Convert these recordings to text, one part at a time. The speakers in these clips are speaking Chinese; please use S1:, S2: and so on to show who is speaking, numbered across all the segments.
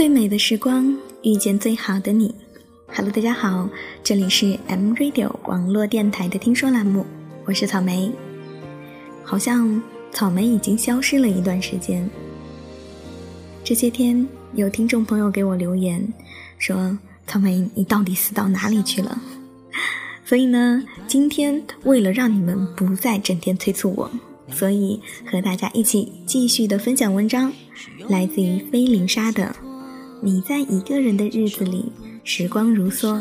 S1: 最美的时光，遇见最好的你。Hello，大家好，这里是 M Radio 网络电台的听说栏目，我是草莓。好像草莓已经消失了一段时间。这些天有听众朋友给我留言说：“草莓，你到底死到哪里去了？”所以呢，今天为了让你们不再整天催促我，所以和大家一起继续的分享文章，来自于菲林莎的。你在一个人的日子里，时光如梭；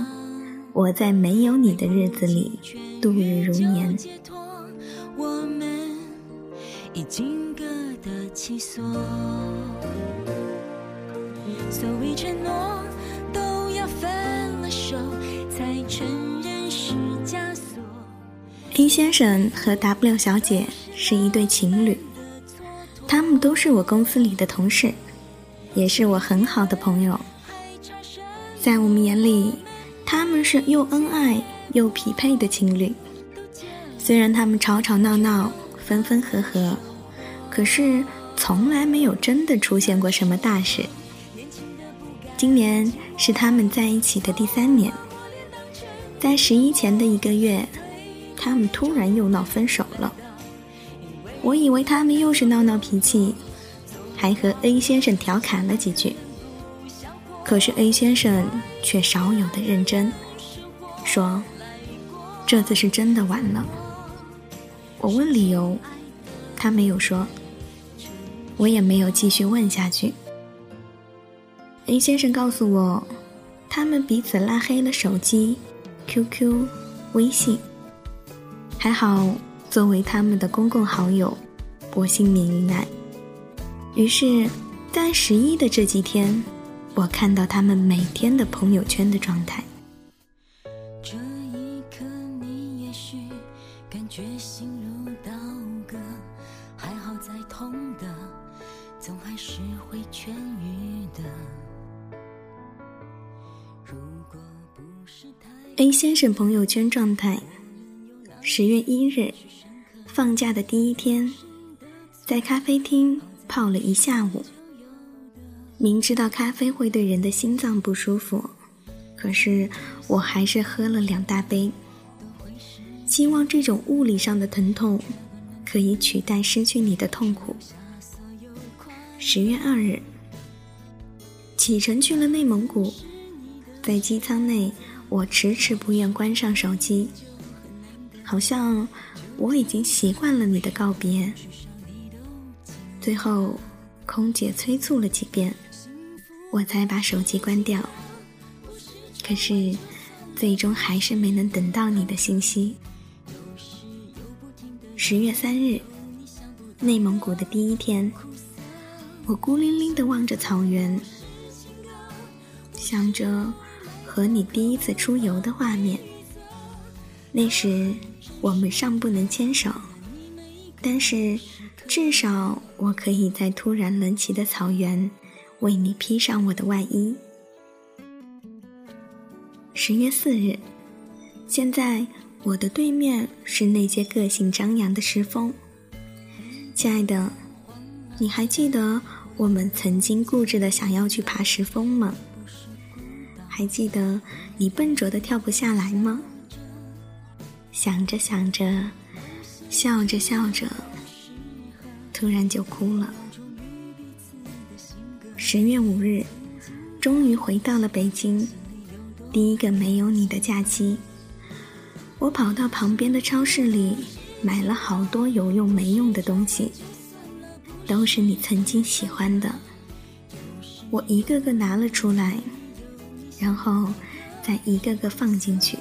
S1: 我在没有你的日子里，度日如年。我们已经各得其所，所谓承诺都要分了手，才承认是枷锁。A 先生和 W 小姐是一对情侣，他们都是我公司里的同事。也是我很好的朋友，在我们眼里，他们是又恩爱又匹配的情侣。虽然他们吵吵闹闹、分分合合，可是从来没有真的出现过什么大事。今年是他们在一起的第三年，在十一前的一个月，他们突然又闹分手了。我以为他们又是闹闹脾气。还和 A 先生调侃了几句，可是 A 先生却少有的认真，说：“这次是真的完了。”我问理由，他没有说，我也没有继续问下去。A 先生告诉我，他们彼此拉黑了手机、QQ、微信，还好作为他们的公共好友，我幸免于难。于是，在十一的这几天，我看到他们每天的朋友圈的状态。这一刻，你也许感觉心如刀割，还好在痛的，总还是会痊愈的。如果不是太 A 先生朋友圈状态：十月一日，放假的第一天，在咖啡厅。泡了一下午，明知道咖啡会对人的心脏不舒服，可是我还是喝了两大杯。希望这种物理上的疼痛可以取代失去你的痛苦。十月二日，启程去了内蒙古，在机舱内，我迟迟不愿关上手机，好像我已经习惯了你的告别。最后，空姐催促了几遍，我才把手机关掉。可是，最终还是没能等到你的信息。十月三日，内蒙古的第一天，我孤零零地望着草原，想着和你第一次出游的画面。那时，我们尚不能牵手，但是。至少我可以在突然冷起的草原，为你披上我的外衣。十月四日，现在我的对面是那些个性张扬的石峰。亲爱的，你还记得我们曾经固执的想要去爬石峰吗？还记得你笨拙的跳不下来吗？想着想着，笑着笑着。突然就哭了。十月五日，终于回到了北京，第一个没有你的假期。我跑到旁边的超市里，买了好多有用没用的东西，都是你曾经喜欢的。我一个个拿了出来，然后再一个个放进去。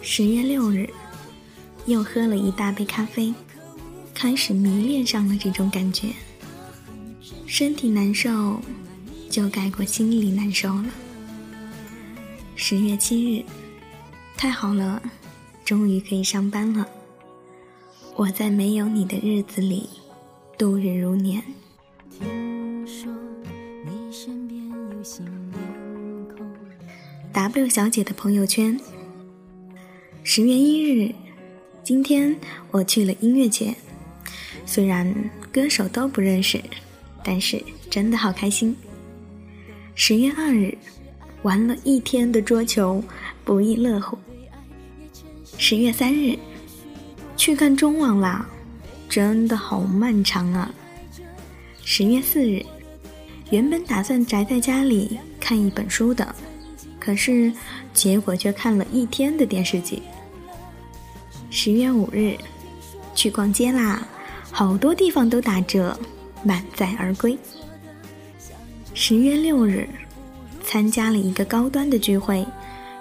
S1: 十月六日，又喝了一大杯咖啡。开始迷恋上了这种感觉，身体难受，就盖过心里难受了。十月七日，太好了，终于可以上班了。我在没有你的日子里度日如年。W 小姐的朋友圈，十月一日，今天我去了音乐节。虽然歌手都不认识，但是真的好开心。十月二日，玩了一天的桌球，不亦乐乎。十月三日，去看中网啦，真的好漫长啊。十月四日，原本打算宅在家里看一本书的，可是结果却看了一天的电视剧。十月五日，去逛街啦，好多地方都打折，满载而归。十月六日，参加了一个高端的聚会，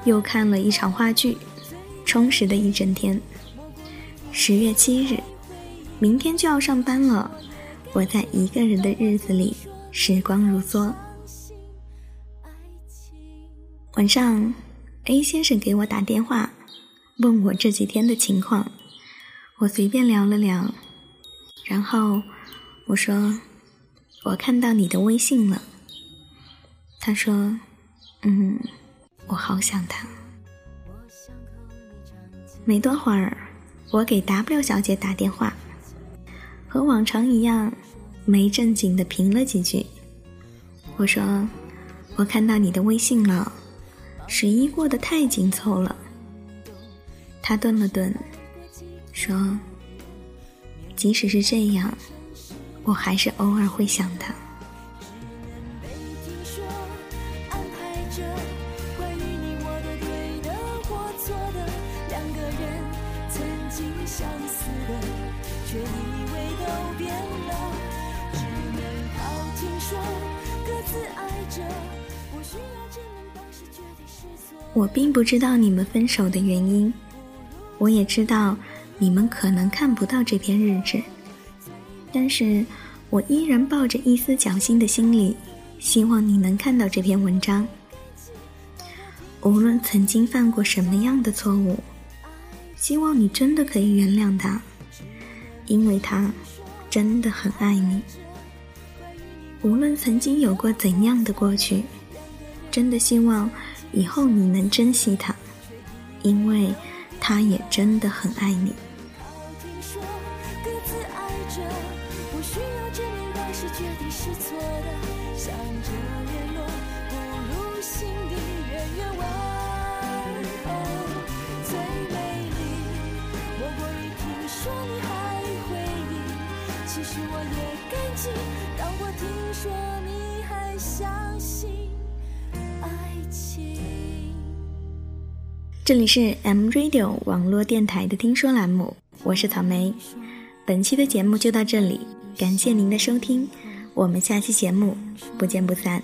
S1: 又看了一场话剧，充实的一整天。十月七日，明天就要上班了，我在一个人的日子里，时光如梭。晚上，A 先生给我打电话，问我这几天的情况，我随便聊了聊，然后我说，我看到你的微信了。他说：“嗯，我好想他。”没多会儿，我给 W 小姐打电话，和往常一样，没正经的评了几句。我说：“我看到你的微信了，十一过得太紧凑了。”他顿了顿，说：“即使是这样，我还是偶尔会想他。”我并不知道你们分手的原因，我也知道你们可能看不到这篇日志，但是我依然抱着一丝侥幸的心理，希望你能看到这篇文章。无论曾经犯过什么样的错误，希望你真的可以原谅他，因为他真的很爱你。无论曾经有过怎样的过去，真的希望以后你能珍惜他，因为他也真的很爱你。其实我也感激，当我听说你还相信爱情。这里是 M Radio 网络电台的听说栏目，我是草莓。本期的节目就到这里，感谢您的收听，我们下期节目不见不散。